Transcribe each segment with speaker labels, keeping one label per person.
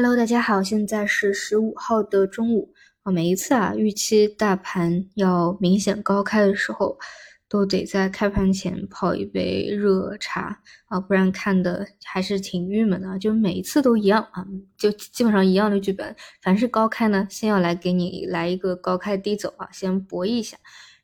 Speaker 1: Hello，大家好，现在是十五号的中午啊。每一次啊，预期大盘要明显高开的时候，都得在开盘前泡一杯热茶啊，不然看的还是挺郁闷的。就每一次都一样啊，就基本上一样的剧本。凡是高开呢，先要来给你来一个高开低走啊，先博弈一下。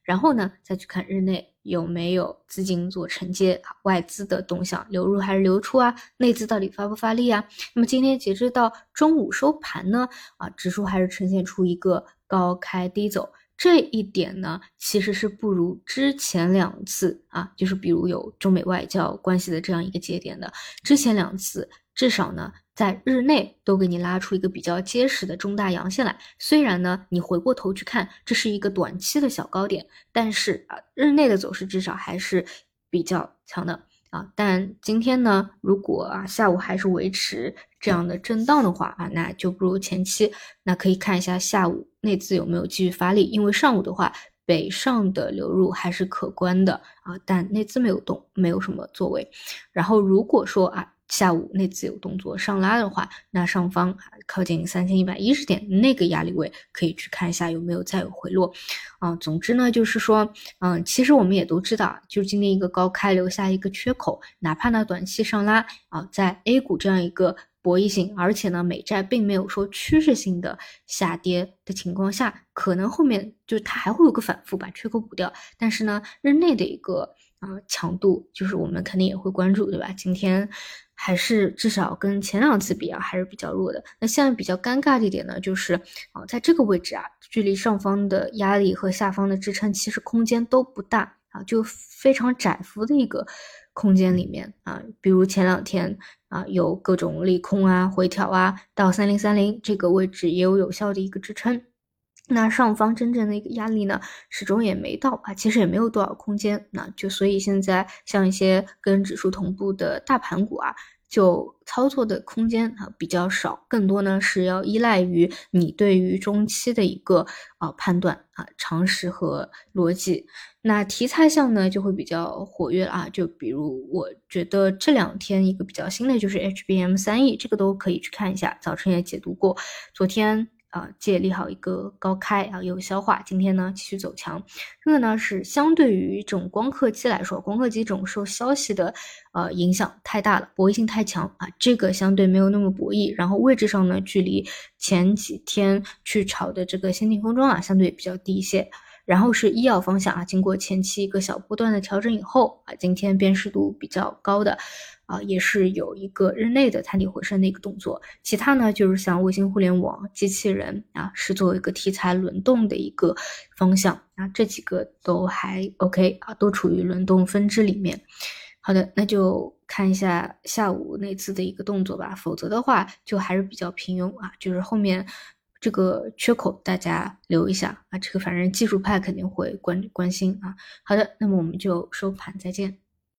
Speaker 1: 然后呢，再去看日内有没有资金做承接啊，外资的动向流入还是流出啊，内资到底发不发力啊？那么今天截止到中午收盘呢，啊，指数还是呈现出一个高开低走，这一点呢，其实是不如之前两次啊，就是比如有中美外交关系的这样一个节点的，之前两次至少呢。在日内都给你拉出一个比较结实的中大阳线来，虽然呢，你回过头去看，这是一个短期的小高点，但是啊，日内的走势至少还是比较强的啊。但今天呢，如果啊下午还是维持这样的震荡的话啊，那就不如前期。那可以看一下下午内资有没有继续发力，因为上午的话，北上的流入还是可观的啊，但内资没有动，没有什么作为。然后如果说啊。下午内资有动作上拉的话，那上方靠近三千一百一十点那个压力位可以去看一下有没有再有回落啊。总之呢，就是说，嗯，其实我们也都知道，就是今天一个高开留下一个缺口，哪怕呢短期上拉啊，在 A 股这样一个博弈性，而且呢美债并没有说趋势性的下跌的情况下，可能后面就它还会有个反复把缺口补掉，但是呢日内的一个啊强度，就是我们肯定也会关注，对吧？今天。还是至少跟前两次比啊，还是比较弱的。那现在比较尴尬的一点呢，就是啊，在这个位置啊，距离上方的压力和下方的支撑其实空间都不大啊，就非常窄幅的一个空间里面啊。比如前两天啊，有各种利空啊、回调啊，到三零三零这个位置也有有效的一个支撑。那上方真正的一个压力呢，始终也没到啊，其实也没有多少空间。那就所以现在像一些跟指数同步的大盘股啊，就操作的空间啊比较少，更多呢是要依赖于你对于中期的一个啊判断啊常识和逻辑。那题材项呢就会比较活跃了啊，就比如我觉得这两天一个比较新的就是 HBM 三 E，这个都可以去看一下，早晨也解读过，昨天。啊，借利好一个高开啊，有消化。今天呢，继续走强。这个呢，是相对于这种光刻机来说，光刻机这种受消息的呃影响太大了，博弈性太强啊。这个相对没有那么博弈。然后位置上呢，距离前几天去炒的这个先进封装啊，相对比较低一些。然后是医药方向啊，经过前期一个小波段的调整以后啊，今天辨识度比较高的啊，也是有一个日内的探底回升的一个动作。其他呢，就是像卫星互联网、机器人啊，是作为一个题材轮动的一个方向啊，这几个都还 OK 啊，都处于轮动分支里面。好的，那就看一下下午那次的一个动作吧，否则的话就还是比较平庸啊，就是后面。这个缺口大家留一下啊，这个反正技术派肯定会关关心啊。好的，那么我们就收盘再见。